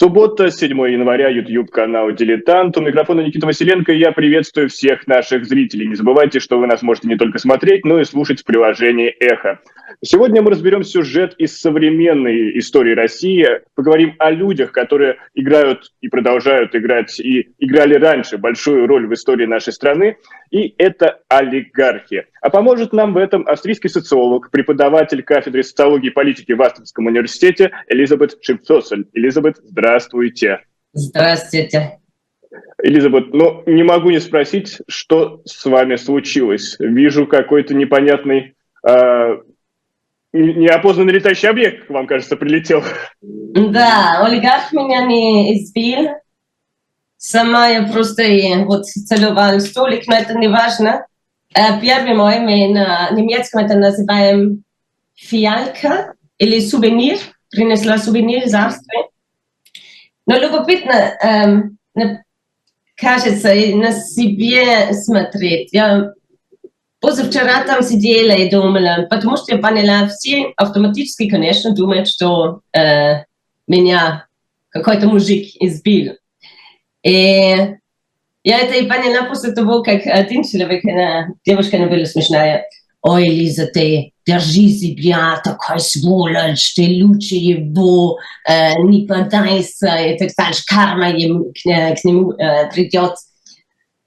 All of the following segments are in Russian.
Суббота, 7 января, YouTube-канал «Дилетант». У микрофона Никита Василенко, я приветствую всех наших зрителей. Не забывайте, что вы нас можете не только смотреть, но и слушать в приложении «Эхо». Сегодня мы разберем сюжет из современной истории России, поговорим о людях, которые играют и продолжают играть, и играли раньше большую роль в истории нашей страны, и это олигархи. А поможет нам в этом австрийский социолог, преподаватель кафедры социологии и политики в Астонском университете Элизабет Шипцосель. Элизабет, здравствуйте. Здравствуйте. Элизабет, ну не могу не спросить, что с вами случилось. Вижу какой-то непонятный э, неопознанный летающий объект, вам кажется, прилетел. Да, олигарх меня не избил. Сама я просто вот целовала столик, но это не важно. Э, первый мой, мы на немецком это называем фиалка или сувенир. Принесла сувенир из Австрии. Но любопытно, эм, кажется, на себе смотреть. Я Позавчера там сидела и думала, потому что я поняла, все автоматически, конечно, думают, что э, меня какой-то мужик избил. И я это и поняла после того, как один человек, она, девушка, она была смешная. Ой, Лиза, ты держи себя, такой сволочь, ты лучше его, э, не подайся, и так дальше, карма ему, к, к нему э, придет.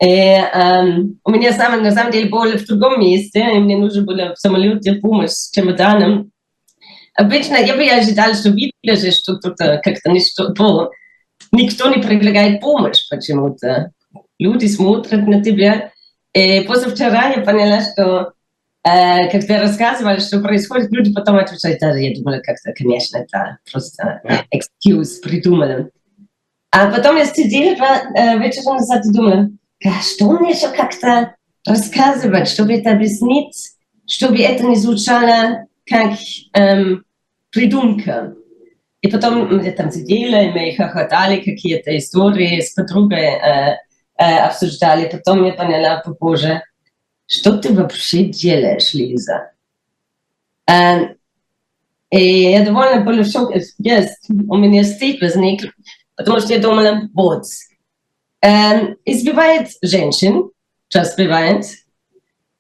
И, эм, у меня сам, на самом деле было в другом месте, и мне нужно было в самолете помощь с чемоданом. Обычно я бы ожидала, что видишь, что тут как-то не что никто не предлагает помощь почему-то. Люди смотрят на тебя. И позавчера я поняла, что э, когда рассказывали, что происходит, люди потом отвечают, да, я думала, как-то, конечно, это просто excuse придумали. А потом я сидела э, вечером назад и думала, что мне еще как-то рассказывать, чтобы это объяснить, чтобы это не звучало как эм, придумка. И потом мы там сидели, мы хохотали какие-то истории с подругой, э, э, обсуждали. Потом я поняла, боже, что ты вообще делаешь, Лиза? Э, и я довольно была в шоке. Yes, у меня стыд возник, потому что я думала, вот, ähm, избивает женщин, часто бывает,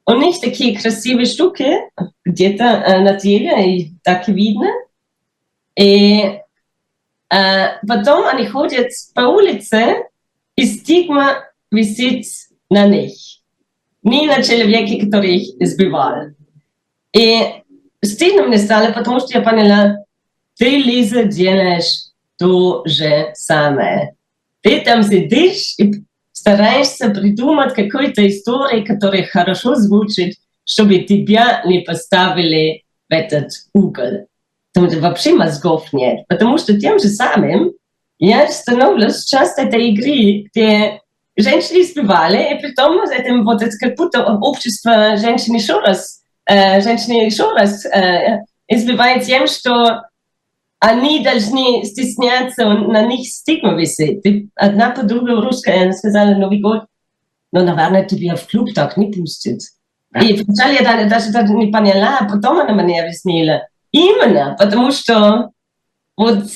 und nicht такие красивые штуки, где-то э, на теле, и так видно. И э, потом они ходят по улице, и стигма висит на них. Не на человеке, который их избивал. И стыдно мне стало, потому что я поняла, ты, Лиза, делаешь то же самое. Ты там сидишь и стараешься придумать какую-то историю, которая хорошо звучит, чтобы тебя не поставили в этот угол. Там вообще мозгов нет. Потому что тем же самым я становлюсь часть этой игры, где женщины избивали, и потом этим вот это как будто общество женщин еще раз, э, женщины еще раз э, избивает тем, что они должны стесняться, на них стигма висит. Одна подруга русская сказала Новый год, но, наверное, тебя в клуб так не пустят. И вначале я даже, даже не поняла, а потом она мне объяснила. Именно, потому что вот,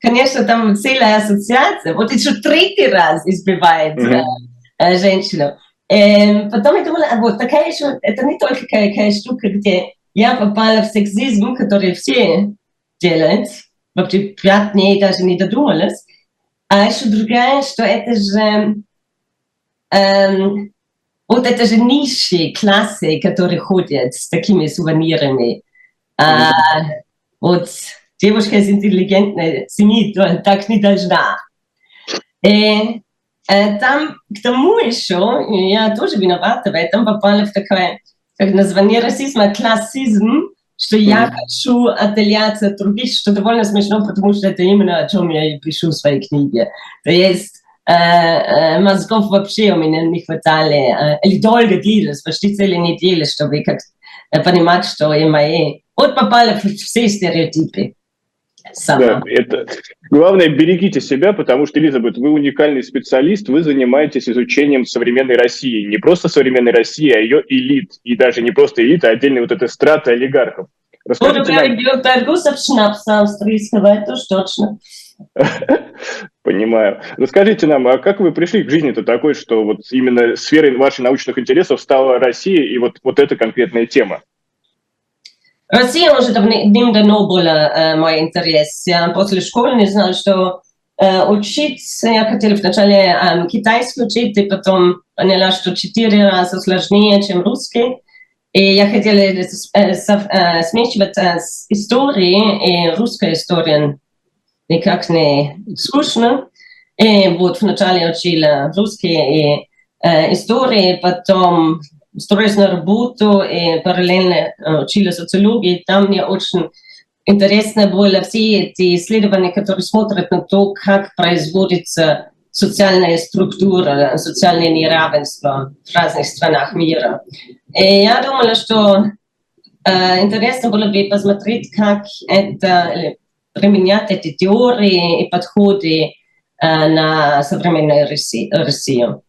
конечно, там целая ассоциация, вот еще третий раз избивает mm-hmm. э, женщину. Э, потом я думала, а вот такая еще, это не только такая штука, где я попала в сексизм, который все делать, вообще пять дней даже не додумалась. А еще другая, что это же эм, вот это же низшие классы, которые ходят с такими сувенирами. А, вот девушка с интеллигентной семьи так не должна. И э, там к тому еще, я тоже виновата в этом, попала в такое, как название расизма, классизм, что я хочу отделяться от других, что довольно смешно, потому что это именно о чем я и пишу в своей книге. То есть э, э, мозгов вообще у меня не хватало, э, или долго длилось, почти целые недели, чтобы как, э, понимать, что и мои... Вот попали все стереотипы. Да, это... Главное, берегите себя, потому что, Элизабет, вы уникальный специалист, вы занимаетесь изучением современной России. Не просто современной России, а ее элит. И даже не просто элита, а отдельной вот этой страты олигархов. Расскажите нам... австрийского, это уж точно. Понимаю. Расскажите нам, а как вы пришли к жизни-то такой, что вот именно сферой ваших научных интересов стала Россия и вот, вот эта конкретная тема? Россия уже давным-давно была э, мой интерес. Я после школы не знала, что э, учиться. Я хотела вначале э, китайский учить, и потом поняла, что четыре раза сложнее, чем русский. И я хотела э, э, смешивать э, истории и русская история никак не скучно. И вот вначале учила русские и э, истории, потом устроилась на работу и параллельно учила социологию. Там мне очень интересно было все эти исследования, которые смотрят на то, как производится социальная структура, социальное неравенство в разных странах мира. И я думала, что э, интересно было бы посмотреть, как это, применять эти теории и подходы э, на современную Россию.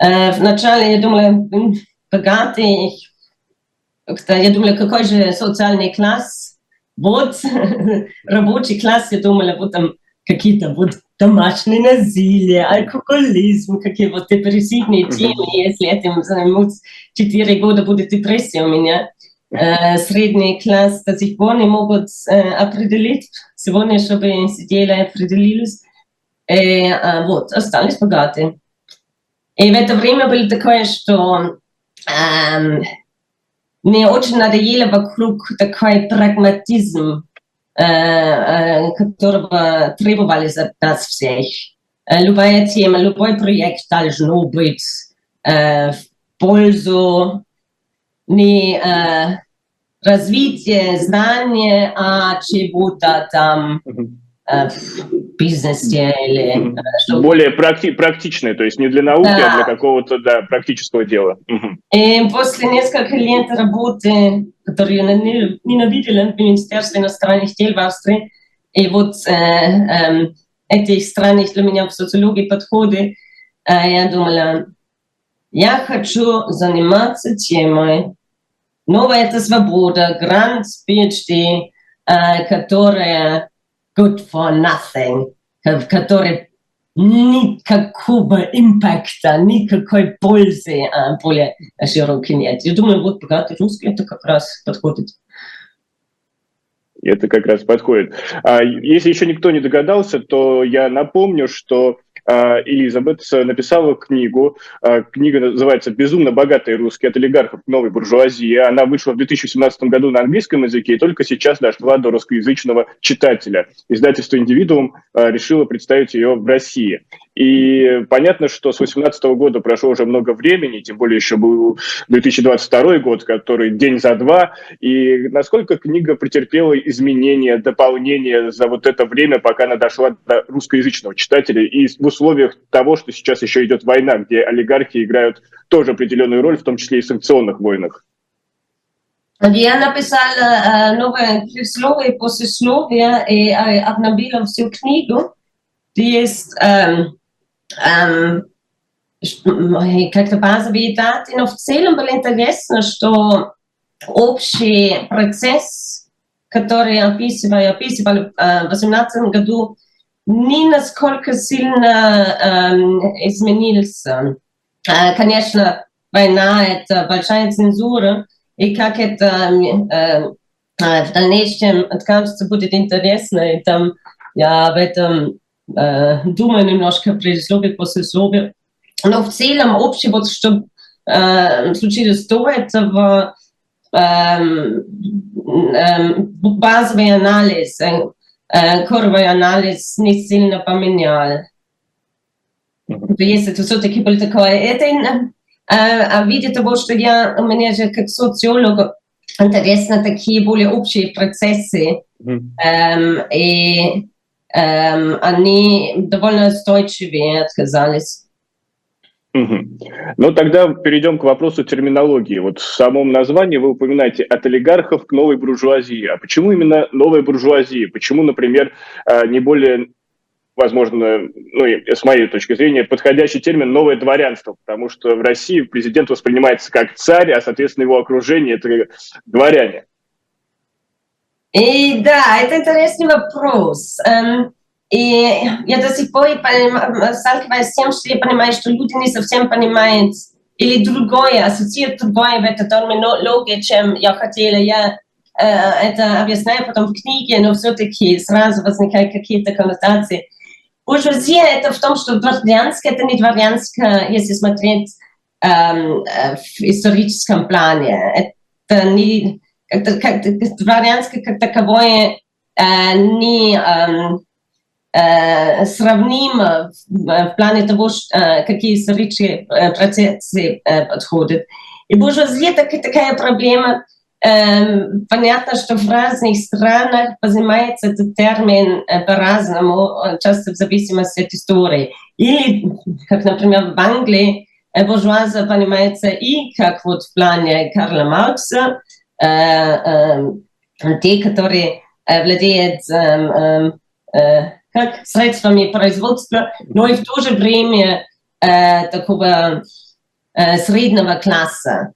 Э, вначале я думала, богатый, я думала, какой же социальный класс, вот рабочий класс, я думала, вот там какие-то вот домашнее насилие, алкоголизм, какие вот депрессивные темы, если этим займутся четыре года, будет депрессия у меня. Э, средний класс до сих пор не могут э, определить. Сегодня, чтобы сидели, определились. Э, а, вот, остались богатые. И в это время было такое, что эм, мне очень надоело вокруг такой прагматизм, э, э, которого требовали от нас всех. Э, любая тема, любой проект должен быть э, в пользу не э, развитие знания, а чего-то там э, В бизнесе или э, что Более практи практичное, то есть не для науки, да. а для какого-то да, практического дела. И после нескольких лет работы, которую я ненавидела в Министерстве иностранных дел в Австрии, и вот э, э, эти страны для меня в социологии подходы, э, я думала, я хочу заниматься темой, Новая это свобода, грант PhD, э, которая good for nothing, который никакого импакта, никакой пользы а, более широкой нет. Я думаю, вот богатый русский это как раз подходит. Это как раз подходит. А, если еще никто не догадался, то я напомню, что Элизабет написала книгу. А, книга называется «Безумно богатые русские от олигархов к новой буржуазии». Она вышла в 2017 году на английском языке и только сейчас дошла до русскоязычного читателя. Издательство «Индивидуум» а, решило представить ее в России. И понятно, что с 2018 года прошло уже много времени, тем более еще был 2022 год, который день за два. И насколько книга претерпела изменения, дополнения за вот это время, пока она дошла до русскоязычного читателя, и в условиях того, что сейчас еще идет война, где олигархи играют тоже определенную роль, в том числе и в санкционных войнах. Я написала э, новое предисловие, послесловие и э, обновила всю книгу. Есть э, как-то базовые даты, но в целом было интересно, что общий процесс, который описывали, описывали в 2018 году, не насколько сильно изменился. Конечно, война – это большая цензура, и как это в дальнейшем откажется, будет интересно, и там я в этом думаю немножко предисловие, послесловие. Но в целом общий вот, что э, случилось до этого, э, э, базовый анализ, э, коровый анализ не сильно поменял. Если это все-таки было такое, это э, а в виде того, что я, у меня же как социолог интересно такие более общие процессы, mm. эм, и эм, они довольно устойчивые отказались. Угу. Ну, тогда перейдем к вопросу терминологии. Вот в самом названии вы упоминаете от олигархов к новой буржуазии. А почему именно новая буржуазия? Почему, например, э, не более, возможно, ну, с моей точки зрения, подходящий термин «новое дворянство», потому что в России президент воспринимается как царь, а, соответственно, его окружение – это дворяне. И да, это интересный вопрос. Эм, И я до сих пор сталкиваюсь с тем, что я понимаю, что люди не совсем понимают или другое, ассоциируют другое в этой терминологии, чем я хотела. Я э, это объясняю потом в книге, но все-таки сразу возникают какие-то коннотации. Буржуазия это в том, что дворянское это не дворянское, если смотреть эм, в историческом плане. Это не это, как, дворянское как таковое э, не эм, э, сравнимо в, в плане того, что, э, какие исторические э, процессы э, подходят. И буржуазия так, такая проблема. Э, понятно, что в разных странах понимается этот термин э, по-разному, часто в зависимости от истории. Или, как, например, в Англии, э, буржуазия понимается и как вот в плане Карла Маркса, э, э, те, которые э, владеют э, э, как средствами производства, но и в то же время э, такого э, среднего класса.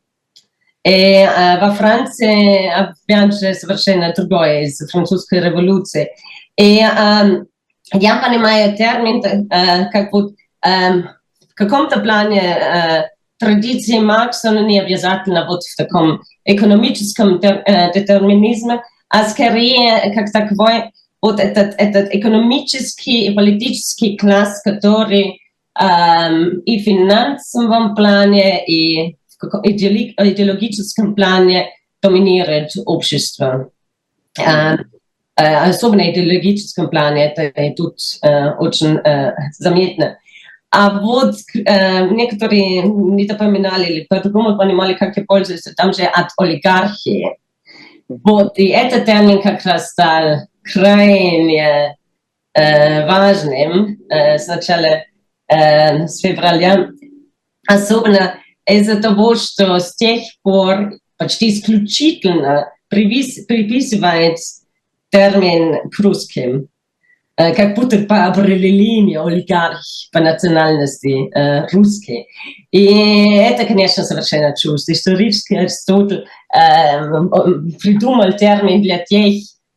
И э, во Франции, опять же, совершенно другое из французской революции. И э, я понимаю термин, э, как вот э, в каком-то плане э, традиции Маркса, но не обязательно вот в таком экономическом э, детерминизме, а скорее как таковой вот этот, этот экономический и политический класс, который эм, и в финансовом плане, и в идеологическом плане доминирует общество. Э, э, особенно в идеологическом плане это тут э, очень э, заметно. А вот э, некоторые не допоминали или по-другому понимали, как я пользуюсь, там же от олигархии. Вот, и этот термин как раз стал крайне э, важным э, с начала э, с февраля, особенно из-за того, что с тех пор почти исключительно припис, приписывает термин к русским, как будто по определению олигарх по национальности э, русский. И это, конечно, совершенно чушь. Исторический Аристотель э, придумал термин для тех,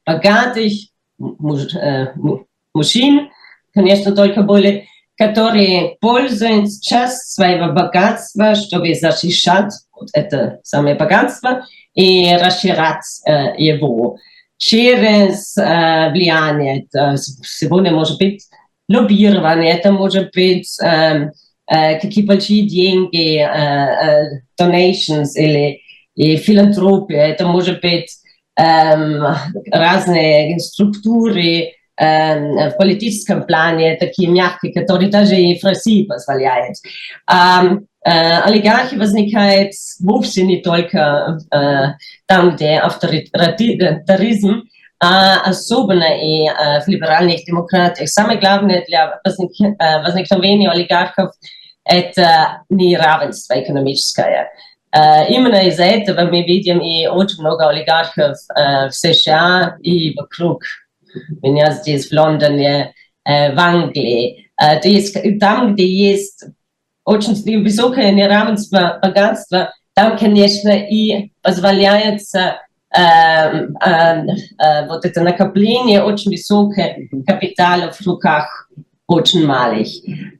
богатых муж, э, мужчин, конечно, только более, которые пользуются часть своего богатства, чтобы защищать вот это самое богатство и расширять э, его через э, влияние. Это сегодня может быть лоббирование, это может быть э, э, какие большие деньги, э, э, donations или и филантропия, это может быть ähm, разные структуры ähm, в политическом плане, такие мягкие, которые даже и в России позволяют. Äh, олигархи возникает вовсе не только там, где авторитаризм, а особенно и в либеральных демократиях. Самое главное для возник, возникновения олигархов – это неравенство экономическое. Именно из-за этого мы видим и очень много олигархов в США и вокруг меня здесь, в Лондоне, в Англии. То есть там, где есть очень высокое неравенство богатства, там, конечно, и позволяется э, э, э, вот это накопление очень высокое капитала в руках очень малых.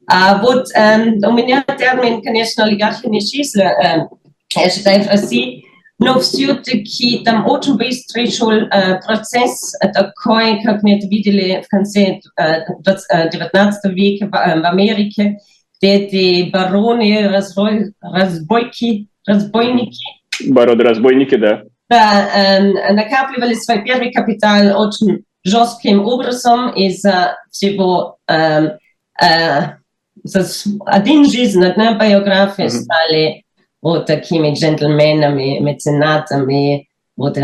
А вот э, у меня термин, конечно, олигархи не числа, э, я считаю, в России, но все-таки там очень быстрый шел э, процесс такой, как мы это видели в конце э, 19 э, века в, э, в Америке, где эти бароны, разбой, разбойки, разбойники. Бароны-разбойники, да. Да, э, накапливали свой первый капитал очень жестким образом из-за всего э, э, один жизнь, одна биография mm-hmm. стали вот такими джентльменами, меценатами, вот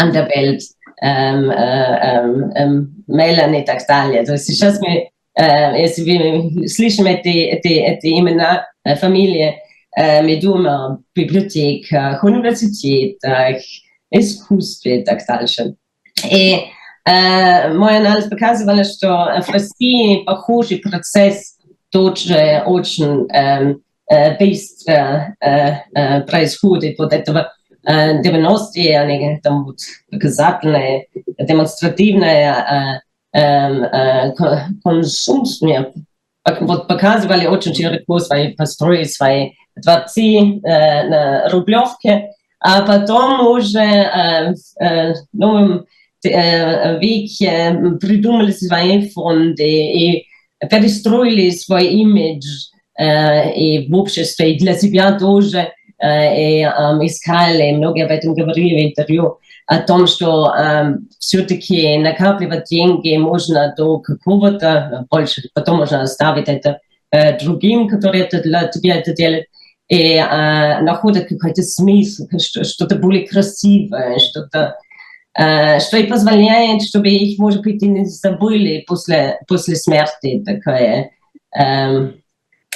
Underwelt, ähm, ähm, ähm, Мелани и так далее. То есть сейчас мы, э, если мы слышим эти, эти, эти имена, э, фамилии, э, мы думаем о библиотеках, университетах, искусстве и так дальше. И э, мой анализ показывал, что в России похожий процесс тоже очень э, быстро происходит вот этого 90-е, они там вот показательные, демонстративные эм, э, консумстве, вот показывали очень широко свои построили свои дворцы э, на Рублевке, а потом уже э, в новом веке придумали свои фонды и перестроили свой имидж и в обществе, и для себя тоже и искали, многие об этом говорили в интервью, о том, что э, все-таки накапливать деньги можно до какого-то больше, потом можно оставить это э, другим, которые это для тебя это делают, и э, находят какой-то смысл, что-то более красивое, что-то, э, что и позволяет, чтобы их, может быть, и не забыли после, после смерти, такая э,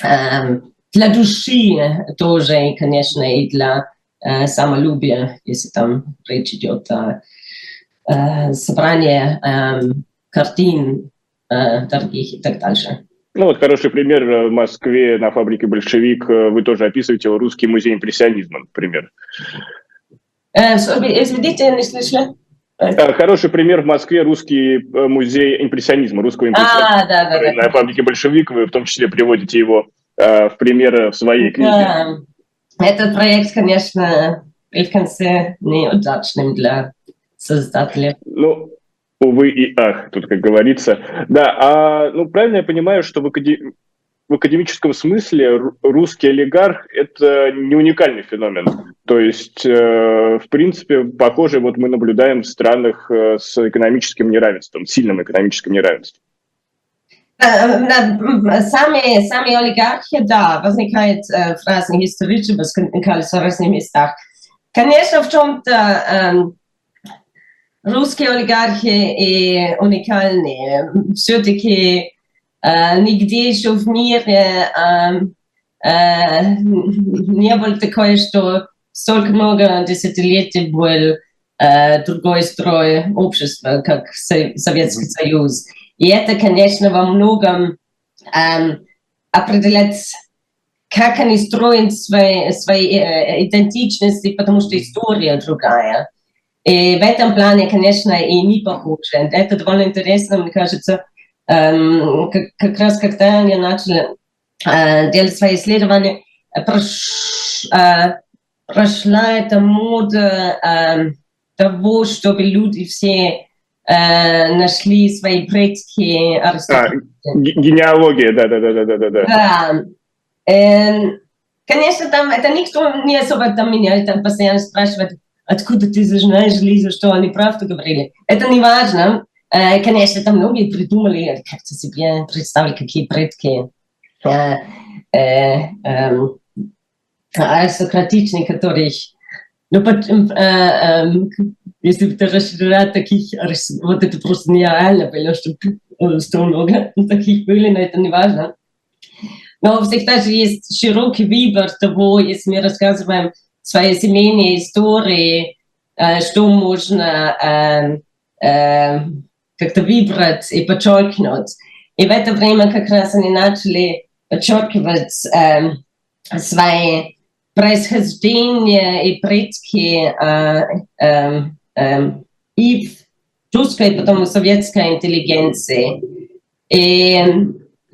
э, для души тоже, и, конечно, и для э, самолюбие, если там речь идет о э, собрании э, картин э, дорогих и так дальше. Ну вот хороший пример в Москве на фабрике «Большевик». Вы тоже описываете русский музей импрессионизма, например. Э, извините, не слышали. Хороший пример в Москве русский музей импрессионизма, русского импрессионизма. А, да, да, да. На фабрике «Большевик» вы в том числе приводите его э, в пример в своей книге. Да. Этот проект, конечно, в конце неудачным для создателя. Ну, увы и ах, тут как говорится. Да, а ну правильно я понимаю, что в, акаде... в академическом смысле русский олигарх – это не уникальный феномен. То есть, э, в принципе, похоже, вот мы наблюдаем в странах э, с экономическим неравенством, сильным экономическим неравенством. Сами, сами олигархи, да, возникают в разных исторических, в разных местах. Конечно, в чем-то э, русские олигархи и уникальные. Все-таки э, нигде еще в мире э, э, не было такое, что столько много десятилетий был э, другой строй общества, как Советский Союз. И это, конечно, во многом эм, определять, как они строят свои, свои э, идентичности, потому что история другая. И в этом плане, конечно, и не похоже. Это довольно интересно, мне кажется, эм, как, как раз когда я начала э, делать свои исследования, прош, э, прошла эта мода э, того, чтобы люди все э, нашли свои предки аристократии. А, генеалогия, да, да, да, да, да, да. Да. Э, конечно, там это никто не особо там меня там постоянно спрашивает, откуда ты знаешь, Лиза, что они правду говорили. Это не важно. Э, конечно, там многие придумали, как-то себе представили, какие предки э, э, э, аристократичные, которых ну, э, э, если расширял таких, вот это просто нереально было, чтобы что много таких были, но это не важно. Но всегда же есть широкий выбор того, если мы рассказываем свои семейные истории, э, что можно э, э, как-то выбрать и подчеркнуть. И в это время как раз они начали подчеркивать э, свои происхождение и предки э, э, э, и в русской, потом в советской интеллигенции. И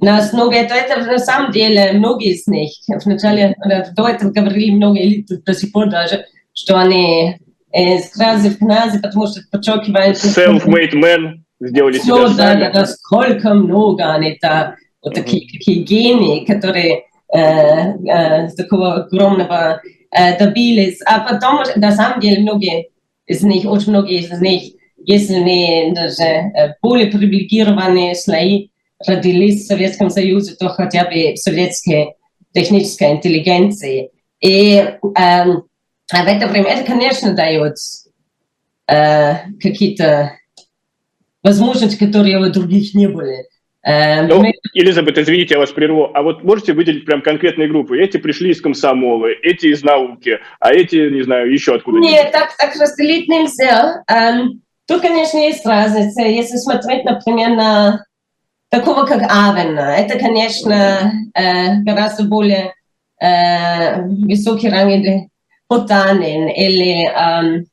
на основе этого, это на самом деле многие из них, вначале, до этого говорили многие элиты до сих пор даже, что они из кразы в кназе, потому что подчеркивают... Self-made men сделали себя да, да, да, сколько много они там, вот такие, такие гении, которые Э, э, такого огромного э, добились. А потом, на самом деле, многие них, очень многие из них, если не даже более привилегированные слои, родились в Советском Союзе, то хотя бы в советской технической интеллигенции. И э, в это время это, конечно, дает э, какие-то возможности, которые у других не были. Эм, ну, мы... Елизабет, извините, я вас прерву. А вот можете выделить прям конкретные группы? Эти пришли из комсомола, эти из науки, а эти, не знаю, еще откуда Нет, так, так разделить нельзя. Um, тут, конечно, есть разница. Если смотреть, например, на такого, как Авена, это, конечно, э, гораздо более э, высокий ранг или Потанин, или эм,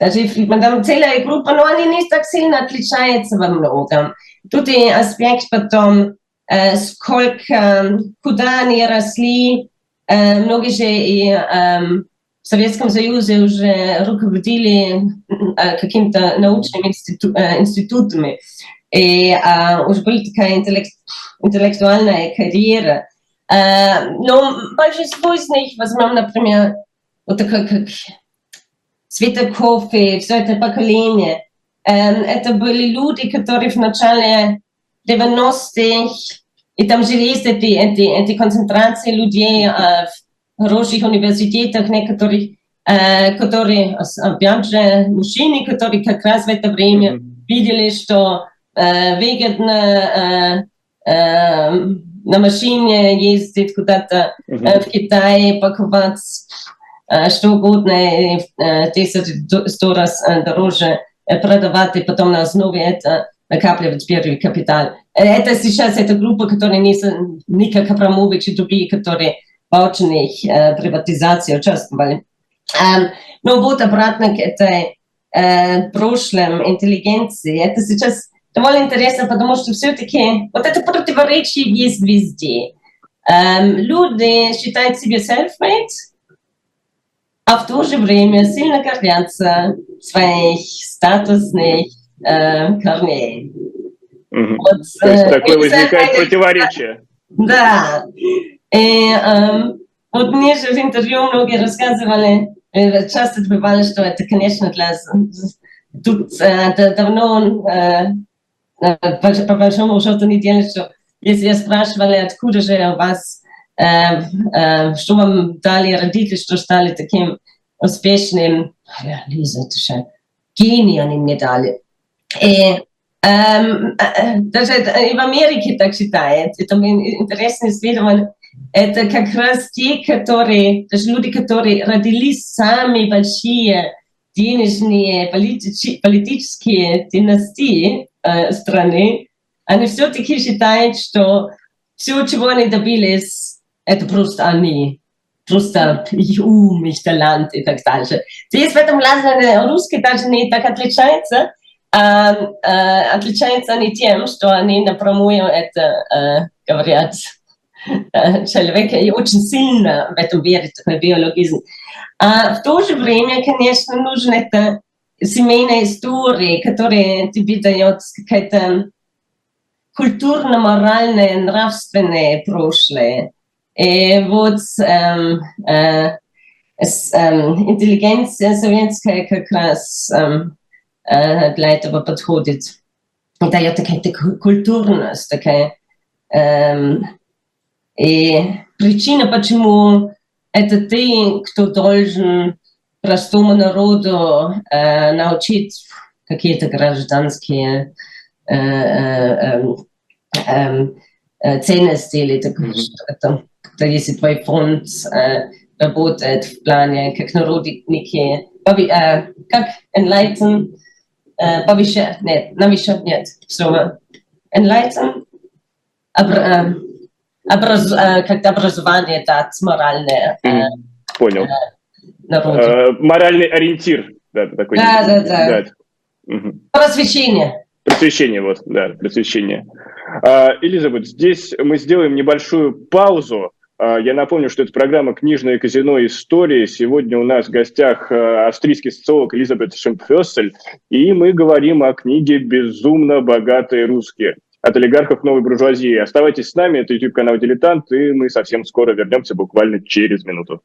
Даже там целая группа, но они не так сильно отличаются во многом. И аспект потом, э, сколько, куда они росли, э, многие же и э, в Советском Союзе уже руководили э, какими-то научными институ, институтами, и э, уже была такая интеллект, интеллектуальная карьера. Но большинство из них, возьмем, например, вот такое как Светоков и все это поколение, это были люди, которые в начале 90-х, и там же есть эти, эти, эти концентрации людей э, в хороших университетах некоторых, э, которые, опять же, мужчины, которые как раз в это время mm-hmm. видели, что э, выгодно э, э, на машине ездить куда-то mm-hmm. э, в Китай, покупать э, что угодно, э, 10-100 раз э, дороже э, Продавать, и потом на основе это накапливать первый капитал. Это сейчас эта группа, которая не Ника Капрамович и другие, которые очень э, приватизации участвовали. Э, но вот обратно к этой э, прошлом интеллигенции. Это сейчас довольно интересно, потому что все-таки вот это противоречие есть везде. Э, люди считают себя self-made, а в то же время сильно гордятся своих статусных э, корней. Mm-hmm. Вот, То есть э, такое возникает противоречие. Да. И эм, вот мне же в интервью многие рассказывали, э, часто бывало, что это, конечно, для тут э, давно э, по, по большому счету не делать, что если я спрашивали, откуда же у вас, что вам дали родители, что стали таким успешным, ja, это же гений они мне дали. И эм, даже и в Америке так считают. Это интересное исследование это как раз те, которые, даже люди, которые родились сами большие денежные политические, политические династии э, страны, они все-таки считают, что все, чего они добились, это просто они. Просто их ум, их талант и так далее. Здесь в этом плане русский даже не так отличается, а, а, отличаются они тем, что они напрямую это а, говорят человека и очень сильно в этом верит, в биологизм. А в то же время, конечно, нужна эта семейная история, которая тебе дает какая-то культурно-моральное, нравственное прошлое. И вот эм, э, эм, интеллигенция советская как раз эм, э, для этого подходит. И дает какая-то культурность, такая и причина, почему это ты, кто должен простому народу э, научить какие-то гражданские э, э, э, э, ценности или так, mm-hmm. что-то. Когда если твой фонд э, работает в плане, как народники, пови, э, как enlighten, э, повышать, нет, навещать, нет, слово enlighten, обр, э, образ, э, как образование дать моральное. Э, Понял. Э, моральный ориентир. Да, такой да, да, да. да. Угу. Просвещение. Просвещение, вот, да, просвещение. А, Элизабет, здесь мы сделаем небольшую паузу. А, я напомню, что это программа «Книжное казино. Истории». Сегодня у нас в гостях австрийский социолог Элизабет Шемпфессель, и мы говорим о книге «Безумно богатые русские» от олигархов новой буржуазии. Оставайтесь с нами, это YouTube-канал «Дилетант», и мы совсем скоро вернемся, буквально через минуту.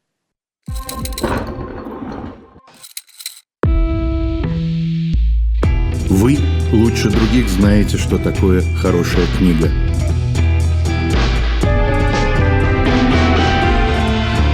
Вы лучше других знаете, что такое хорошая книга.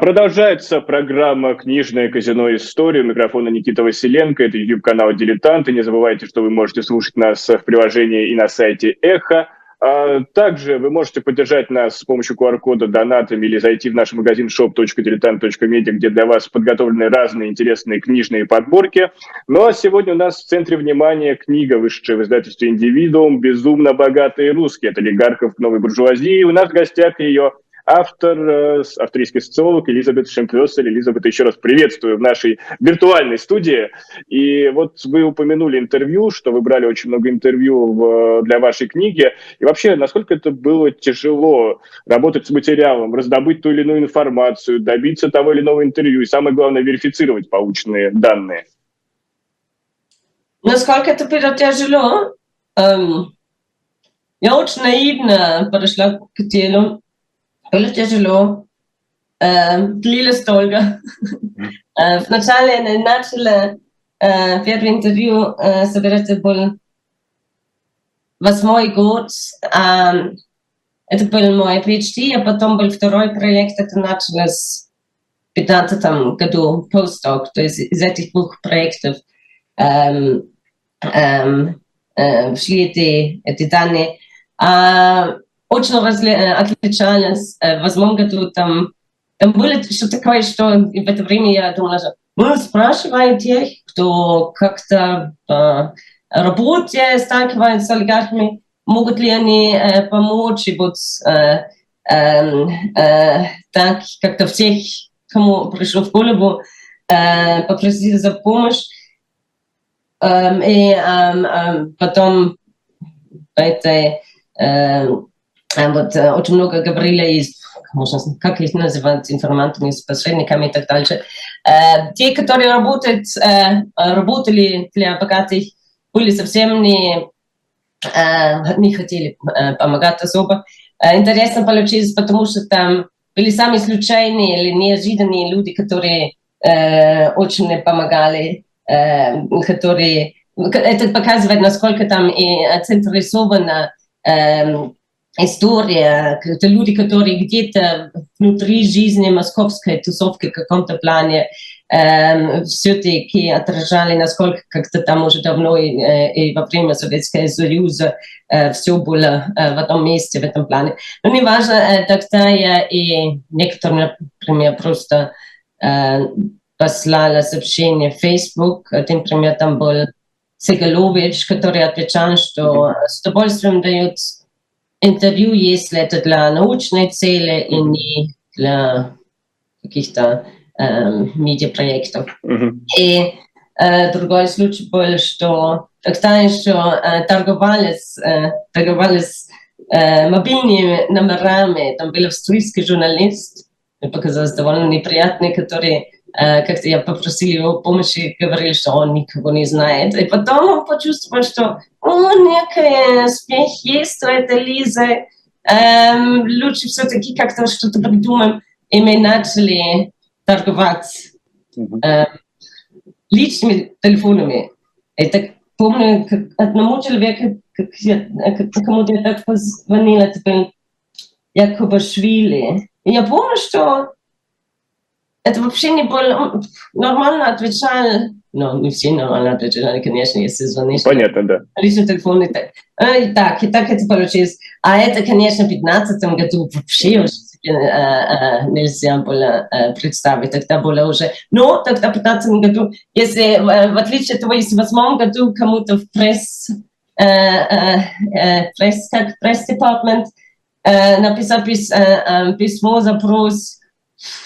Продолжается программа «Книжное казино. История». У микрофона Никита Василенко. Это YouTube-канал «Дилетанты». Не забывайте, что вы можете слушать нас в приложении и на сайте «Эхо». А, также вы можете поддержать нас с помощью QR-кода донатами или зайти в наш магазин shop.diletant.media, где для вас подготовлены разные интересные книжные подборки. Ну а сегодня у нас в центре внимания книга, вышедшая в издательстве «Индивидуум», «Безумно богатые русские» от олигархов новой буржуазии. У нас в гостях ее автор, э, австрийский социолог Элизабет Шемплёсель. Элизабет, еще раз приветствую в нашей виртуальной студии. И вот вы упомянули интервью, что вы брали очень много интервью в, для вашей книги. И вообще, насколько это было тяжело работать с материалом, раздобыть ту или иную информацию, добиться того или иного интервью и, самое главное, верифицировать полученные данные? Насколько это было тяжело? Эм, я очень наивно подошла к делу было тяжело, э, длилось долго. Э, вначале начала э, первое интервью собирать, был восьмой год, это был мой PhD, а потом был второй проект, это началось в 15 году, постдок, то есть из этих двух проектов эм, эм, э, шли эти, эти данные. А, очень разли, э, отличались. Э, в восьмом году там, там было что такое, что в это время я думала, что мы спрашиваем тех, кто как-то э, работе сталкивается с олигархами, могут ли они э, помочь и вот э, э, э, так как-то всех, кому пришло в голову, э, попросить за помощь. Эм, и эм, эм, потом это э, вот э, очень много говорили из можно, как их называть, информантами, с посредниками и так дальше. Э, те, которые работают, э, работали для богатых, были совсем не, не хотели помогать особо. Интересно получилось, потому что там были самые случайные или неожиданные люди, которые очень помогали, которые это показывает, насколько там и централизовано история, это люди, которые где-то внутри жизни московской тусовки в каком-то плане э, все-таки отражали, насколько как-то там уже давно и, э, и во время Советского Союза э, все было э, в одном месте в этом плане. Но неважно, э, тогда я и некоторым, например, просто э, послала сообщение в Facebook, один пример там был Сегалович, который отвечал, что с удовольствием дают интервью, если это для научной цели и не для каких-то э, медиапроектов. Mm-hmm. И э, другой случай был, что тогда еще э, торговались, э, торговались э, мобильными номерами. Там был австрийский журналист, мне показалось довольно неприятный, который Э, как-то я попросила его помощи, говорили, что он никого не знает. И потом он почувствовал, что о, некий успех есть у этой Лизы. Эм, лучше все-таки как-то что-то придумаем. И мы начали торговать э, личными телефонами. Так помню, как одному человеку, как я, как, кому-то я так позвонила, это был Якубашвили. И я помню, что это вообще не было нормально отвечали. Ну, не все нормально отвечали, конечно, если звонишь. Понятно, да. Личный телефон и так. И так, и так это получилось. А это, конечно, в 2015 году вообще нельзя было представить. Тогда было уже... Но тогда в 2015 году, если, в отличие от того, если в 2008 году кому-то в пресс, пресс, как пресс-департмент написал письмо, запрос,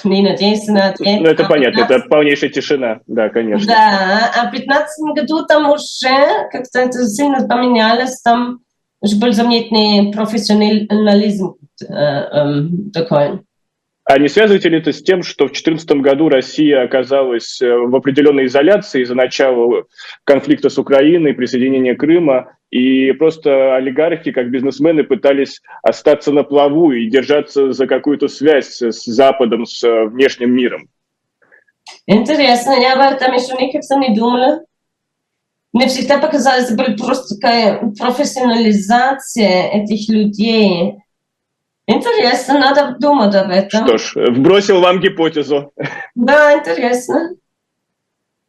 не надеемся на ответ. Ну, это а понятно, 15... это полнейшая тишина, да, конечно. Да, а в 2015 году там уже как-то это сильно поменялось, там уже был заметный профессионализм э, э, такой. А не связываете ли это с тем, что в 2014 году Россия оказалась э, в определенной изоляции из-за начала конфликта с Украиной, присоединения Крыма, и просто олигархи, как бизнесмены, пытались остаться на плаву и держаться за какую-то связь с Западом, с э, внешним миром? Интересно, я об этом еще никогда не думала. Мне всегда показалось, это была просто такая профессионализация этих людей, Интересно, надо думать об этом. Что ж, вбросил вам гипотезу. Да, интересно.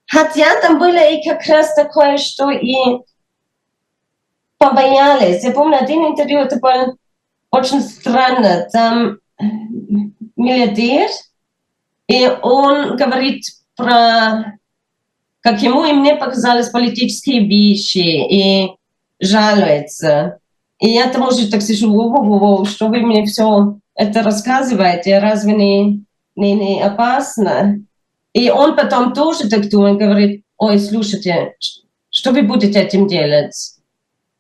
Хотя там было и как раз такое, что и побоялись. Я помню, один интервью, это было очень странно. Там миллиардер, и он говорит про, как ему и мне показались политические вещи, и жалуется. И я там уже так сижу, во -во -во, что вы мне все это рассказываете, разве не, не, не опасно? И он потом тоже так думает, говорит, ой, слушайте, что вы будете этим делать?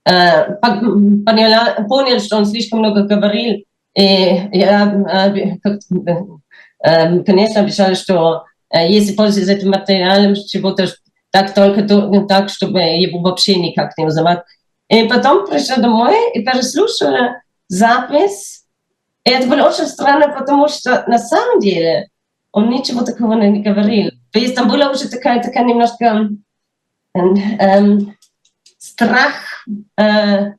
Э, поняла, понял, что он слишком много говорил, и я, э, конечно, обещала, что э, если пользуюсь этим материалом, чего-то так только так, чтобы его вообще никак не узнавать. И потом пришла домой и переслушала запись. И это было очень странно, потому что на самом деле он ничего такого не говорил. То есть там была уже такая, такая немножко эм, страх э,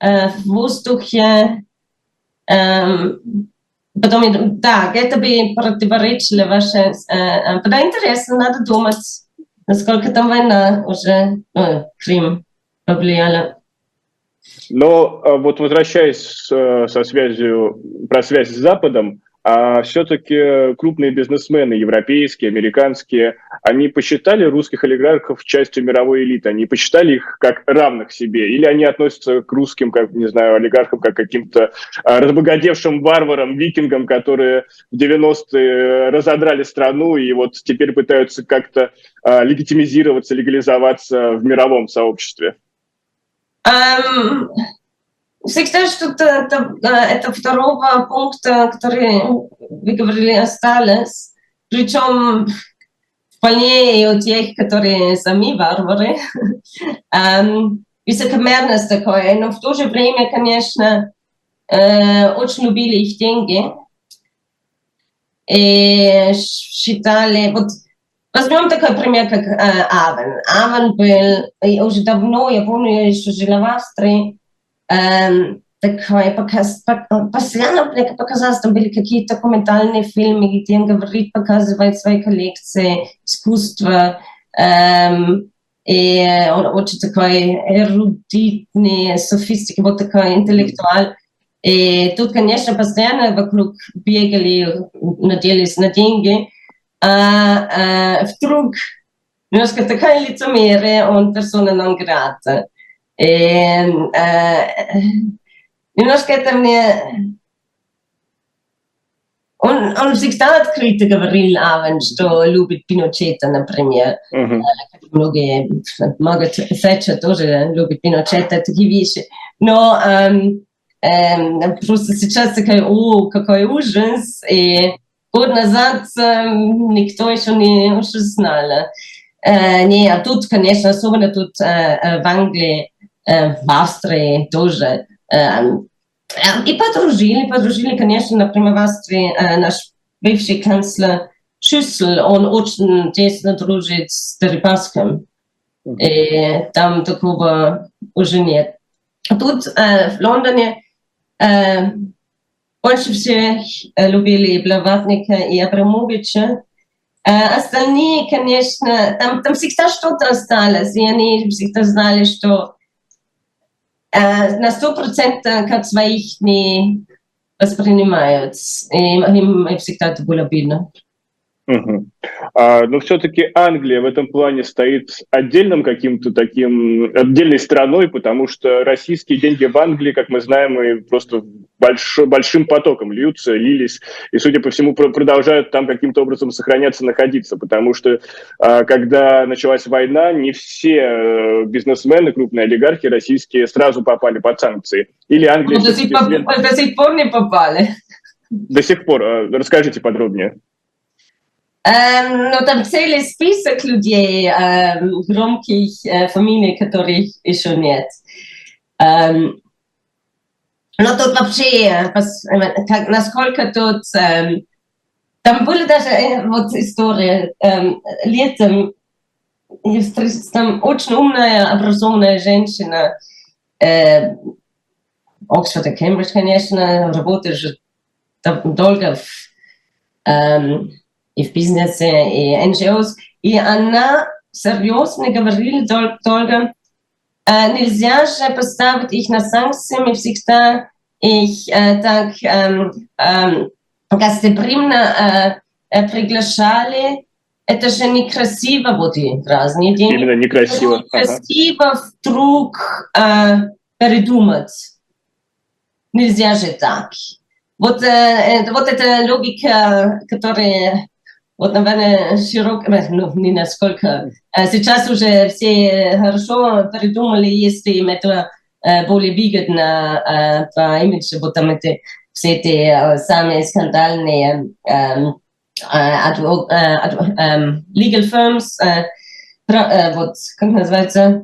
э, в воздухе. Эм, потом, да, это бы противоречило ваше... Э, э, да, интересно, надо думать, насколько там война уже, э, Крым повлияла. Но а, вот возвращаясь э, со связью, про связь с Западом, а все-таки крупные бизнесмены, европейские, американские, они посчитали русских олигархов частью мировой элиты, они посчитали их как равных себе, или они относятся к русским, как, не знаю, олигархам, как каким-то а, разбогатевшим варварам, викингам, которые в 90-е разодрали страну и вот теперь пытаются как-то легитимизироваться, легализоваться в мировом сообществе? Um, всегда что-то это, это второго пункта, который вы говорили, осталось. Причем вполне и у тех, которые сами варвары. um, высокомерность такое, но в то же время, конечно, э, очень любили их деньги. И считали, вот Возьмем такой пример, как э, Авен. Авен был уже давно, я помню, я еще жила в Австрии, э, такой показ, постоянно мне показалось, там были какие-то документальные фильмы, где он говорит, показывает свои коллекции, искусства, эм, и он очень такой эрудитный, софистик, вот такой интеллектуал. И тут, конечно, постоянно вокруг бегали, надеялись на деньги, äh, äh, Druck. Jag ska ta kan lite mer om personen non grata. Eh, eh, jag ska ta med On, on vseh takrat kritika vril aven, što ljubi Pinocheta, na primer. Uh mhm. eh, -huh. Mnoge, mnogo seča tože ljubi Pinocheta, taki više. No, um, um, prosto se časa kaj, o, kako je užens, in год назад э, никто еще не уж знал. Э, не, а тут, конечно, особенно тут э, в Англии, э, в Австрии тоже. Э, и подружили, подружили, конечно, например, в Австрии э, наш бывший канцлер Schüssel, он очень тесно дружит с Дерибаском. И там такого уже нет. Тут э, в Лондоне э, больше всех любили Блаватника и Абрамовича. Остальные, конечно, там, там всегда что-то осталось, и они всегда знали, что на сто процентов как своих не воспринимают. И им всегда это было видно. Угу. А, но все-таки Англия в этом плане стоит отдельным каким-то таким, отдельной страной, потому что российские деньги в Англии, как мы знаем, и просто больш, большим потоком льются, лились, и, судя по всему, продолжают там каким-то образом сохраняться, находиться, потому что а, когда началась война, не все э, бизнесмены, крупные олигархи российские сразу попали под санкции. Или Англия... Ну, до, сих, до сих пор не попали. До сих пор. А, расскажите подробнее. Um, no tam целый список людей um, громких uh, фамилий, которых еще нет. Um, но тут вообще, как, насколько тут... Там были даже вот история um, летом, там очень умная, образованная женщина, Оксфорд и Кембридж, конечно, работаешь долго в, эм, и в бизнесе, и NGOs. И она серьезно говорила долго, э, нельзя же поставить их на санкции, мы всегда их э, так эм, эм, гостеприимно э, э, приглашали. Это же некрасиво вот и разные деньги. Именно некрасиво. Ага. Некрасиво вдруг э, передумать. Нельзя же так. Вот, э, э, вот эта логика, которая, вот, наверное, широкая, ну, не насколько. Сейчас уже все хорошо придумали, если им это более выгодно по имиджу, там эти, все эти самые скандальные legal firms, вот, как называется,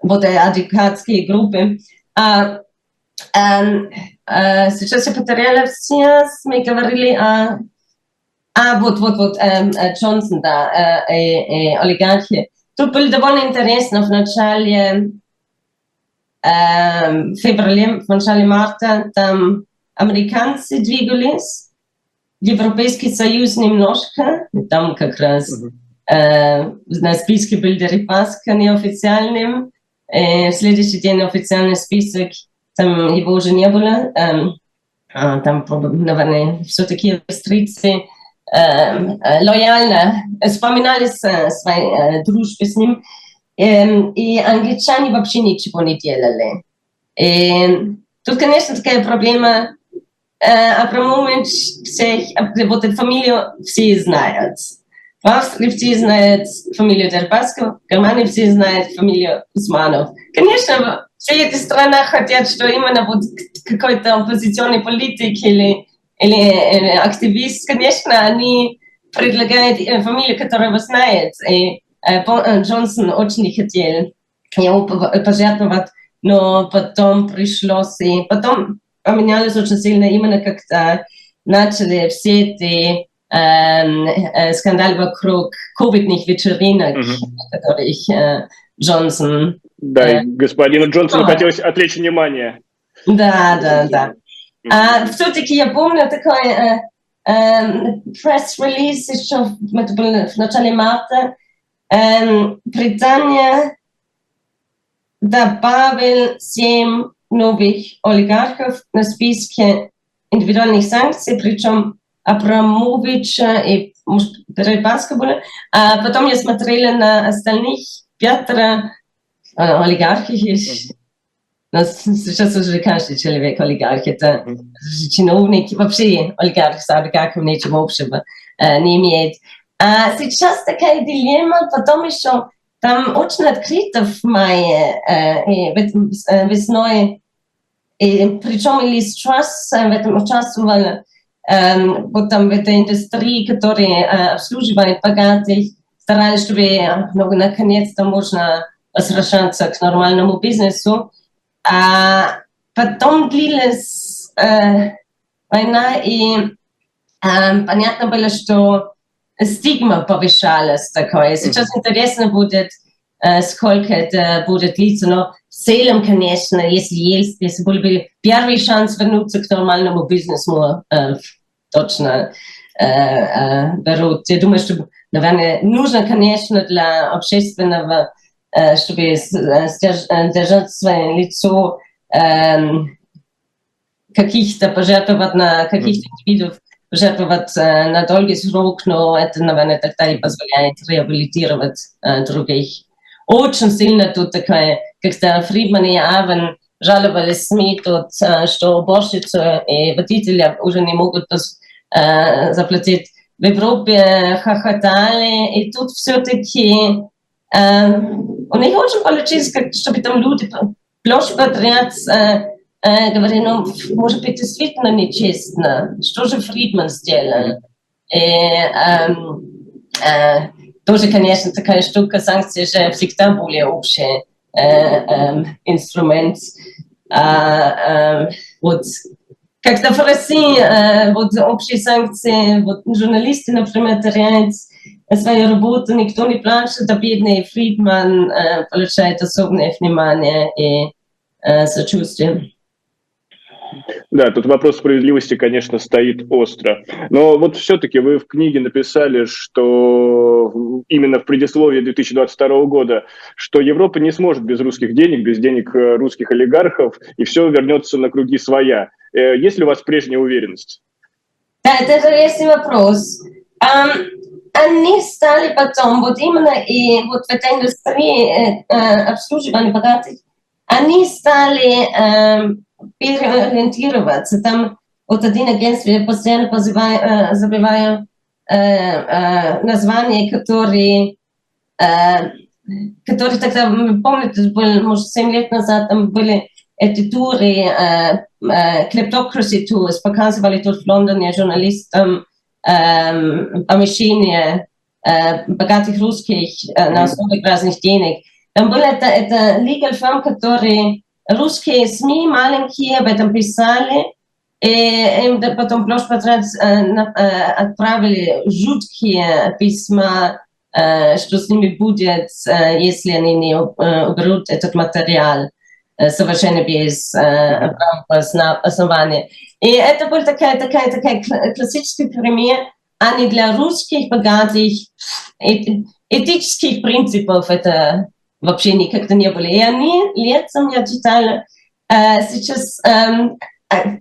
вот адвокатские группы. А, эм, э, сейчас я потеряла все, мы говорили о... А, вот, вот, вот, эм, э, Джонсон, да, э, э, э, олигархи. Тут было довольно интересно в начале эм, февраля, в начале марта, там американцы двигались, Европейский Союз немножко, там как раз э, на списке был Дерипаска неофициальным, э, в следующий день официальный список, там его уже не было, а, там, наверное, все-таки австрийцы эм, э, лояльно вспоминали с- ним, Эм, и англичане вообще ничего не делали. И тут, конечно, такая проблема. Э, Абрамович всех, э, вот эту фамилию все знают. В Австрии все знают фамилию Дербаскова, в Германии все знают фамилию Усманов. Конечно, все эти страны хотят, что именно вот какой-то оппозиционный политик или, активист, конечно, они предлагают э, фамилию, которую вы знаете. И э, э, Джонсон очень не хотел его пожертвовать, но потом пришлось, и потом поменялось очень сильно именно когда начали все эти эм, э, скандалы вокруг ковидных вечеринок, Мгм. которых э, Джонсон... Да, Э, господину Джонсону да. хотелось отвлечь внимание. Да, да, да. Мгм. А, все-таки я помню такой э, эм, пресс-релиз еще в- это было в начале марта. Эм, Британия добавил семь новых олигархов на списке индивидуальных санкций, причем Абрамовича и может, Дерибаска были. А потом я смотрела на остальных пятеро э, Но с- сейчас уже каждый человек олигарх. Это Мгм. чиновник, вообще олигарх с олигархом ничего общего э, не имеет. А сейчас такая дилемма, потом еще там очень открыто в мае, э, э, весной, и причем и Лиз Трасс э, в этом участвовала, эм, вот там в этой индустрии, которая э, обслуживает богатых, старались, чтобы э, ну, наконец-то можно возвращаться к нормальному бизнесу. А потом длилась э, война, и эм, понятно было, что стигма повышалась такое. Сейчас интересно будет, э, сколько это будет длиться, но в целом, конечно, если есть, если был бы первый шанс вернуться к нормальному бизнесу, э, точно э, э, берут. Я думаю, что, наверное, нужно, конечно, для общественного, э, чтобы с- э, э, держать свое лицо, эм, каких-то пожертвовать на каких-то индивидов, пожертвовать э, на долгий срок, но это, наверное, тогда и позволяет реабилитировать э, других. Очень сильно тут такая, когда Фридман и Авен жаловались СМИ тут, э, что уборщицы и водители уже не могут э, заплатить. В Европе хохотали, и тут все-таки э, у них очень получилось, как, чтобы там люди площадь подряд э, э, говорили, ну, может быть, действительно нечестно. Что же Фридман сделал? И, эм, э, тоже, конечно, такая штука, санкции же всегда более общий э, эм, инструмент. А, эм, вот, когда в России э, вот, общие санкции, вот, журналисты, например, теряют свою работу, никто не плачет, а бедный Фридман э, получает особенное внимание и э, сочувствие. Да, тут вопрос справедливости, конечно, стоит остро. Но вот все-таки вы в книге написали, что именно в предисловии 2022 года, что Европа не сможет без русских денег, без денег э, русских олигархов, и все вернется на круги своя. Э, есть ли у вас прежняя уверенность? Да, это интересный вопрос. Um, они стали потом, вот именно и вот в этой индустрии э, э, обслуживания богатых, они стали э, переориентироваться. Там вот один агентство, я постоянно позываю, э, забываю э, э, название, которые, э, которые тогда, помните, был, может, 7 лет назад там были эти туры, э, э, Kleptocracy Tours, показывали тут в Лондоне журналистам э, помещение э, богатых русских э, на основе разных денег. Там был это, это legal firm, которые русские СМИ маленькие об этом писали, и им потом площадь подряд отправили жуткие письма, что с ними будет, если они не уберут этот материал совершенно без основания. И это был такая, такая, такая классический пример, а не для русских богатых этических принципов это вообще никогда не были. И они летом я читала, э, сейчас э,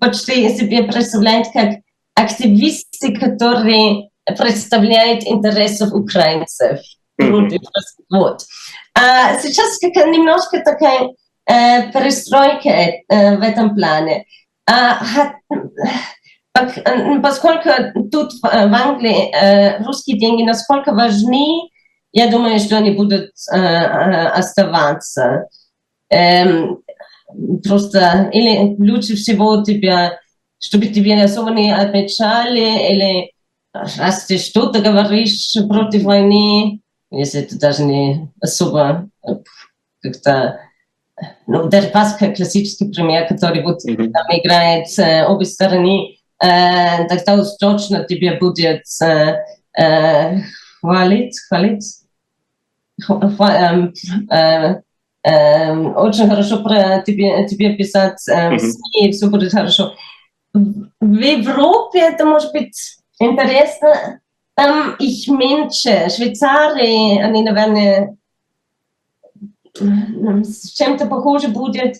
почти себе представляют как активисты, которые представляют интересов украинцев. Вот. А сейчас как немножко такая э, перестройка э, в этом плане. А, поскольку тут в Англии э, русские деньги насколько важны, я думаю, что они будут э, э, оставаться. Эм, просто или лучше всего тебя, чтобы тебе особо не отмечали, или раз ты что-то говоришь против войны, если это даже не особо как-то ну, Дерпаска классический пример, который вот mm-hmm. там играет э, обе стороны, э, тогда уж точно тебе будет э, э, хвалить, хвалить очень хорошо про тебе, тебе писать mm-hmm. СМИ, все будет хорошо. В Европе это может быть интересно. Там их меньше. Швейцарии, они, наверное, чем-то похоже будет.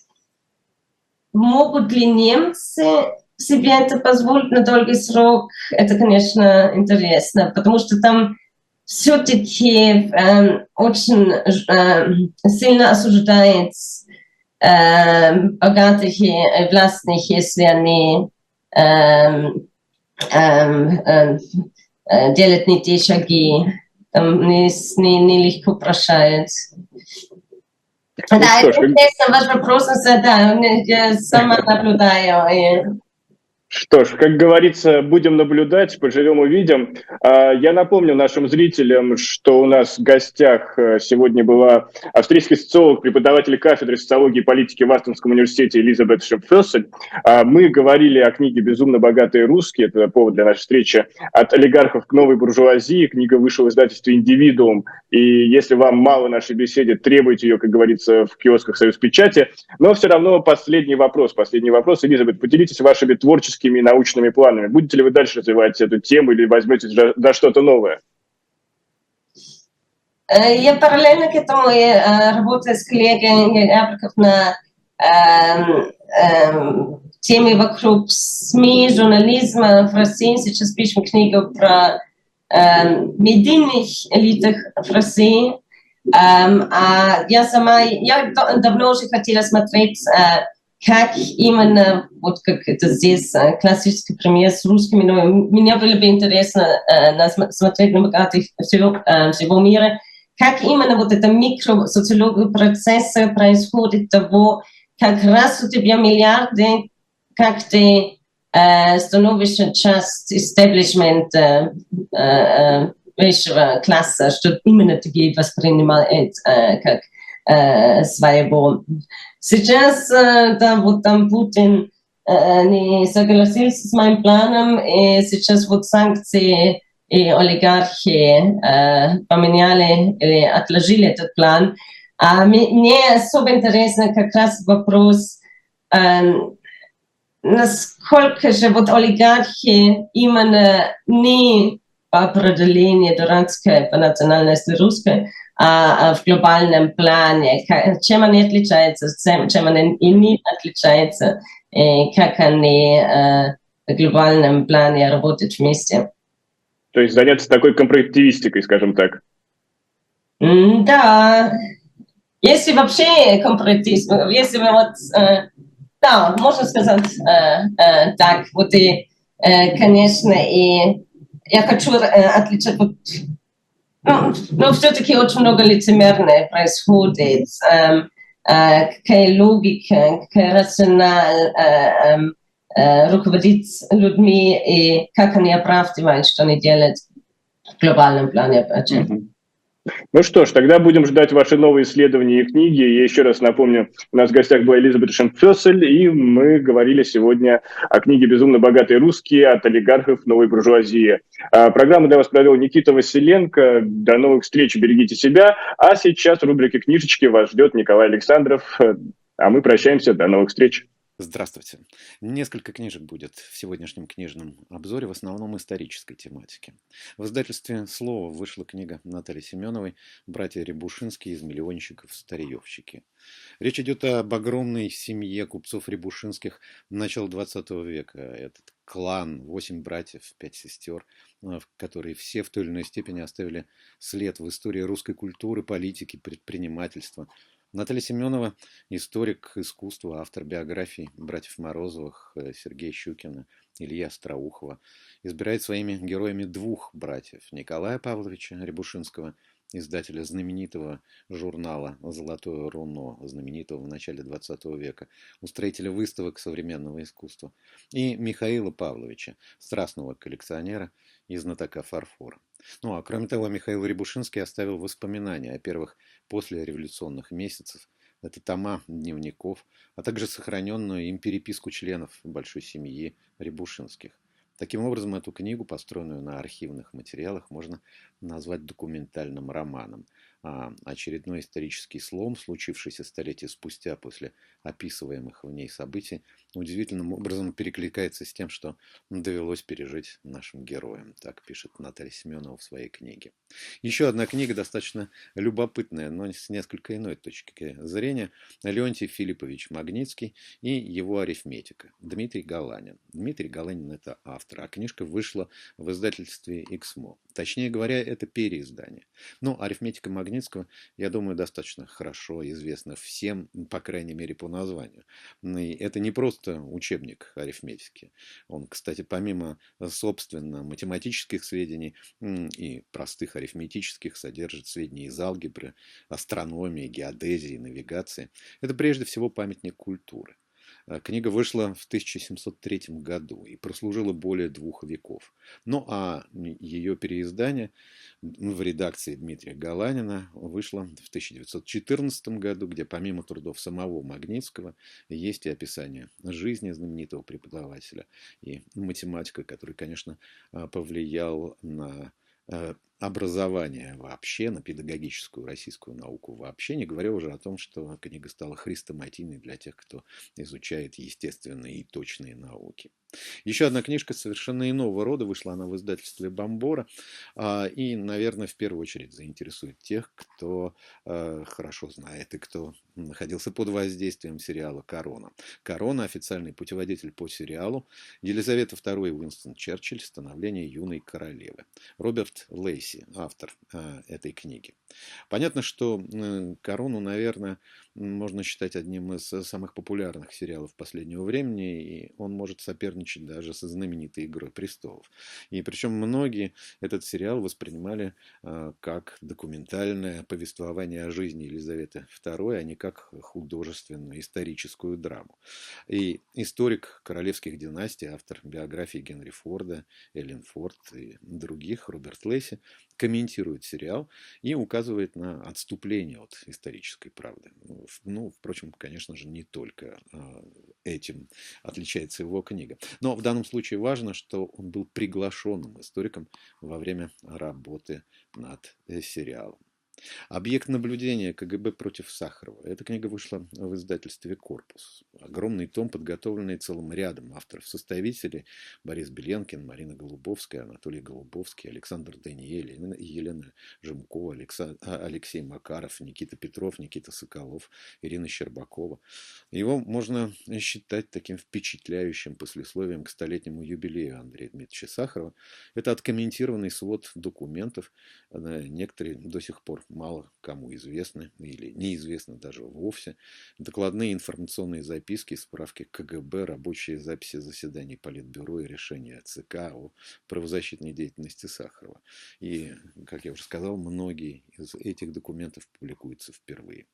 Могут ли немцы себе это позволить на долгий срок? Это, конечно, интересно, потому что там все-таки э, очень э, сильно осуждает э, богатых и властных, если они э, э, э, делают не те шаги, там не, не, не легко прощают. Да, это интересно, ваш вопрос, да, я сама наблюдаю. Что ж, как говорится, будем наблюдать, поживем, увидим. А, я напомню нашим зрителям, что у нас в гостях э, сегодня была австрийский социолог, преподаватель кафедры социологии и политики в Астонском университете Элизабет Шепфессель. А, мы говорили о книге «Безумно богатые русские», это повод для нашей встречи, «От олигархов к новой буржуазии». Книга вышла в издательстве «Индивидуум». И если вам мало нашей беседы, требуйте ее, как говорится, в киосках «Союз Печати». Но все равно последний вопрос, последний вопрос. Элизабет, поделитесь вашими творческими творческими и научными планами? Будете ли вы дальше развивать эту тему или возьмете за, что-то новое? Э, я параллельно к этому я работаю с коллегой Яблоков на э, э, теме вокруг СМИ, журнализма в России. Сейчас пишем книгу про э, медийных элитах в России. А я сама, я давно уже хотела смотреть uh, как именно, вот как это здесь классический пример с русскими, но мне было бы интересно э, смотреть на богатых всего, э, всего мира, как именно вот это микросоциология процесса происходит того, как раз у тебя миллиарды, как ты э, становишься часть истеблишмента э, э, высшего класса, что именно ты воспринимает э, как э, своего Сейчас, да, вот там Путин не согласился с моим планом, и сейчас вот санкции и олигархи поменяли или отложили этот план. А мне особо интересно как раз вопрос насколько же вот олигархи именно не по определению дурацкой, по национальности русской, а в глобальном плане, чем они отличаются, чем они не отличаются, и как они в глобальном плане работают вместе. То есть заняться такой компаративистикой, скажем так. Да, если вообще компаративизм, если мы вот, э, да, можно сказать э, э, так, вот и, э, конечно, и я хочу э, отличать, вот, ну, но все-таки очень много лицемерное происходит, э, э, какая логика, какая рационал э, э, руководить людьми и как они оправдывают, что они делают в глобальном плане. Mm-hmm. Ну что ж, тогда будем ждать ваши новые исследования и книги. Я еще раз напомню, у нас в гостях была Элизабет Шемфесель, и мы говорили сегодня о книге «Безумно богатые русские. От олигархов новой буржуазии». А, программу для вас провел Никита Василенко. До новых встреч, берегите себя. А сейчас в рубрике «Книжечки» вас ждет Николай Александров. А мы прощаемся. До новых встреч. Здравствуйте. Несколько книжек будет в сегодняшнем книжном обзоре, в основном исторической тематики. В издательстве «Слово» вышла книга Натальи Семеновой «Братья Рябушинские из миллионщиков старьевщики». Речь идет об огромной семье купцов Рябушинских начала 20 века. Этот клан, восемь братьев, пять сестер, э, которые все в той или иной степени оставили след в истории русской культуры, политики, предпринимательства – Наталья Семенова – историк искусства, автор биографий братьев Морозовых, э, Сергея Щукина, Илья Страухова. Избирает своими героями двух братьев – Николая Павловича Рябушинского, издателя знаменитого журнала «Золотое руно», знаменитого в начале XX века, устроителя выставок современного искусства, и Михаила Павловича, страстного коллекционера и знатока фарфора. Ну а кроме того, Михаил Рябушинский оставил воспоминания о первых послереволюционных месяцев. Это тома дневников, а также сохраненную им переписку членов большой семьи Рябушинских. Таким образом, эту книгу, построенную на архивных материалах, можно назвать документальным романом. А очередной исторический слом, случившийся столетия спустя после описываемых в ней событий, удивительным образом перекликается с тем, что довелось пережить нашим героям. Так пишет Наталья Семенова в своей книге. Еще одна книга достаточно любопытная, но с несколько иной точки зрения. Леонтий Филиппович Магнитский и его арифметика. Дмитрий Галанин. Дмитрий Галанин – это автор, а книжка вышла в издательстве «Эксмо». Точнее говоря, это переиздание. Но арифметика Магнитского, я думаю, достаточно хорошо известна всем, по крайней мере, по названию. И это не просто учебник арифметики. Он, кстати, помимо, собственно, математических сведений и простых арифметических, содержит сведения из алгебры, астрономии, геодезии, навигации. Это прежде всего памятник культуры. Э, книга вышла в 1703 году и прослужила более двух веков. Ну а ее переиздание в редакции Дмитрия Галанина вышло в 1914 году, где помимо трудов самого Магнитского есть и описание жизни знаменитого преподавателя и математика, который, конечно, э, повлиял на э, образования вообще, на педагогическую российскую науку вообще, не говоря уже о том, что книга стала хрестоматийной для тех, кто изучает естественные и точные науки. Еще одна книжка совершенно иного рода, вышла она в издательстве Бомбора, а, и, наверное, в первую очередь заинтересует тех, кто а, хорошо знает и кто находился под воздействием сериала «Корона». «Корона» – официальный путеводитель по сериалу, Елизавета II и Уинстон Черчилль «Становление юной королевы». Роберт Лейси Кейси, автор э, этой книги. Понятно, что э, «Корону», наверное, можно считать одним из самых популярных сериалов последнего времени, и он может соперничать даже со знаменитой «Игрой престолов». И причем многие этот сериал воспринимали э, как документальное повествование о жизни Елизаветы II, а не как художественную историческую драму. И историк королевских династий, автор биографии Генри Форда, Эллен Форд и других, Роберт Лейси, комментирует сериал и указывает на отступление от исторической правды. Ну, впрочем, конечно же, не только а, этим отличается его книга. Но в данном случае важно, что он был приглашенным историком во время работы над э, сериалом. Объект наблюдения КГБ против Сахарова. Эта книга вышла в издательстве «Корпус». Огромный том, подготовленный целым рядом авторов-составителей. Борис Беленкин, Марина Голубовская, Анатолий Голубовский, Александр Даниэль, Елена Жемкова, а, Алексей Макаров, Никита Петров, Никита Соколов, Ирина Щербакова. Его можно считать таким впечатляющим послесловием к столетнему юбилею Андрея Дмитриевича Сахарова. Это откомментированный свод документов, некоторые до сих пор мало кому известны или неизвестны даже вовсе. Докладные информационные записки, справки КГБ, рабочие записи заседаний Политбюро и решения ЦК о правозащитной деятельности Сахарова. И, как я уже сказал, многие из этих документов публикуются впервые.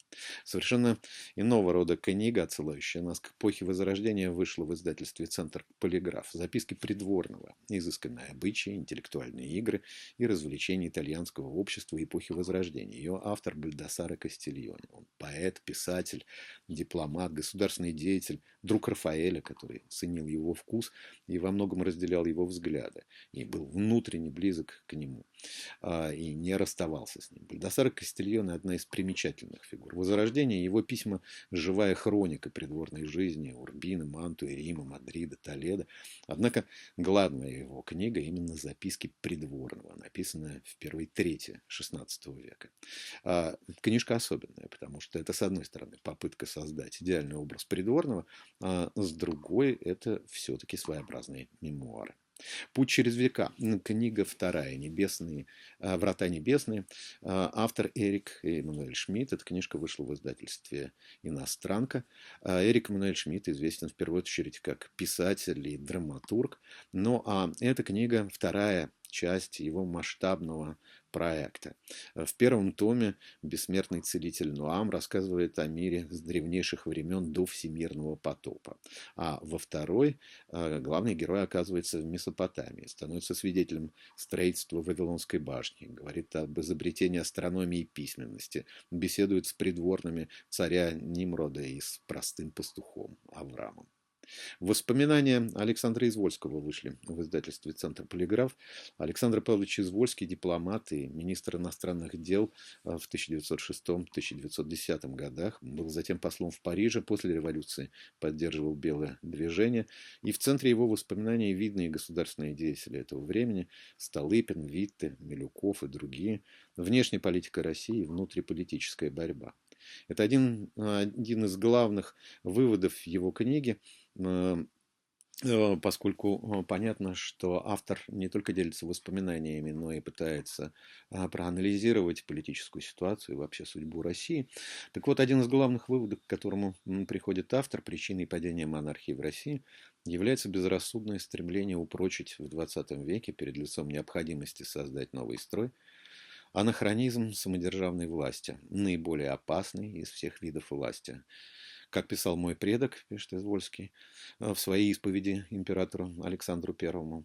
Совершенно иного рода книга, отсылающая нас к эпохе Возрождения, вышла в издательстве «Центр Полиграф». Записки придворного, изысканные обычаи, интеллектуальные игры и развлечения итальянского общества эпохи Возрождения произведений. Ее автор Бальдасара Кастильоне. Он поэт, писатель, дипломат, государственный деятель, друг Рафаэля, который ценил его вкус и во многом разделял его взгляды. И был внутренне близок к нему. А, и не расставался с ним. Бальдасар Кастильоне – одна из примечательных фигур. Возрождение его письма – живая хроника придворной жизни Урбина, Мантуи, Рима, Мадрида, Толеда. Однако главная его книга именно записки придворного, написанная в первой трети XVI века. А, книжка особенная, потому что это, с одной стороны, попытка создать идеальный образ придворного, а с другой это все-таки своеобразные мемуары. Путь через века. Книга вторая. Небесные, а, Врата небесные. А, автор Эрик Эммануэль Шмидт. Эта книжка вышла в издательстве «Иностранка». Эрик Эммануэль Шмидт известен в первую очередь как писатель и драматург. Ну а эта книга вторая часть его масштабного проекта. В первом томе «Бессмертный целитель Нуам» рассказывает о мире с древнейших времен до всемирного потопа. А во второй э, главный герой оказывается в Месопотамии, становится свидетелем строительства Вавилонской башни, говорит об изобретении астрономии и письменности, беседует с придворными царя Нимрода и с простым пастухом Авраамом. Воспоминания Александра Извольского вышли в издательстве «Центр Полиграф». Александр Павлович Извольский, дипломат и министр иностранных дел э, в 1906-1910 годах, был затем послом в Париже, после революции поддерживал белое движение. И в центре его воспоминаний видные государственные деятели этого времени – Столыпин, Витте, Милюков и другие, внешняя политика России и внутриполитическая борьба. Это один, один из главных выводов его книги, э, э, поскольку э, понятно, что автор не только делится воспоминаниями, но и пытается проанализировать политическую ситуацию и вообще судьбу России. Так вот, один из главных выводов, к которому приходит автор, причиной падения монархии в России, является безрассудное стремление упрочить в 20 веке перед лицом необходимости создать новый строй – Анахронизм самодержавной власти, наиболее опасный из всех видов власти. Как писал мой предок, пишет Извольский, э, в своей исповеди императору Александру Первому,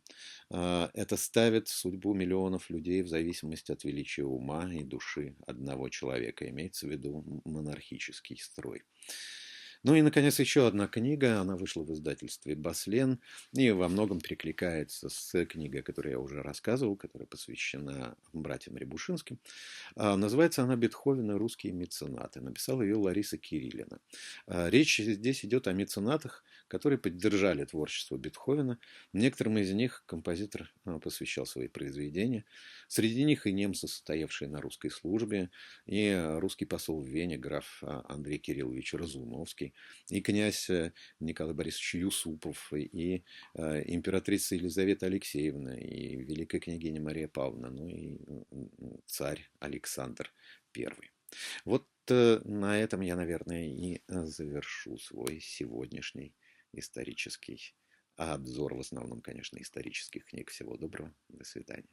э, это ставит судьбу миллионов людей в зависимости от величия ума и души одного человека, имеется в виду монархический строй. Ну и, наконец, еще одна книга. Она вышла в издательстве «Баслен» и во многом перекликается с книгой, о которой я уже рассказывал, которая посвящена братьям Рябушинским. А, называется она «Бетховен и русские меценаты». Написала ее Лариса Кириллина. А, речь здесь идет о меценатах, которые поддержали творчество Бетховена. Некоторым из них композитор а, посвящал свои произведения. Среди них и немцы, состоявшие на русской службе, и русский посол в Вене, граф Андрей Кириллович Разумовский, и князь э, Николай Борисович Юсупов, и э, императрица Елизавета Алексеевна, и великая княгиня Мария Павловна, ну и царь Александр I. Вот э, на этом я, наверное, и завершу свой сегодняшний исторический обзор, в основном, конечно, исторических книг. Всего доброго, до свидания.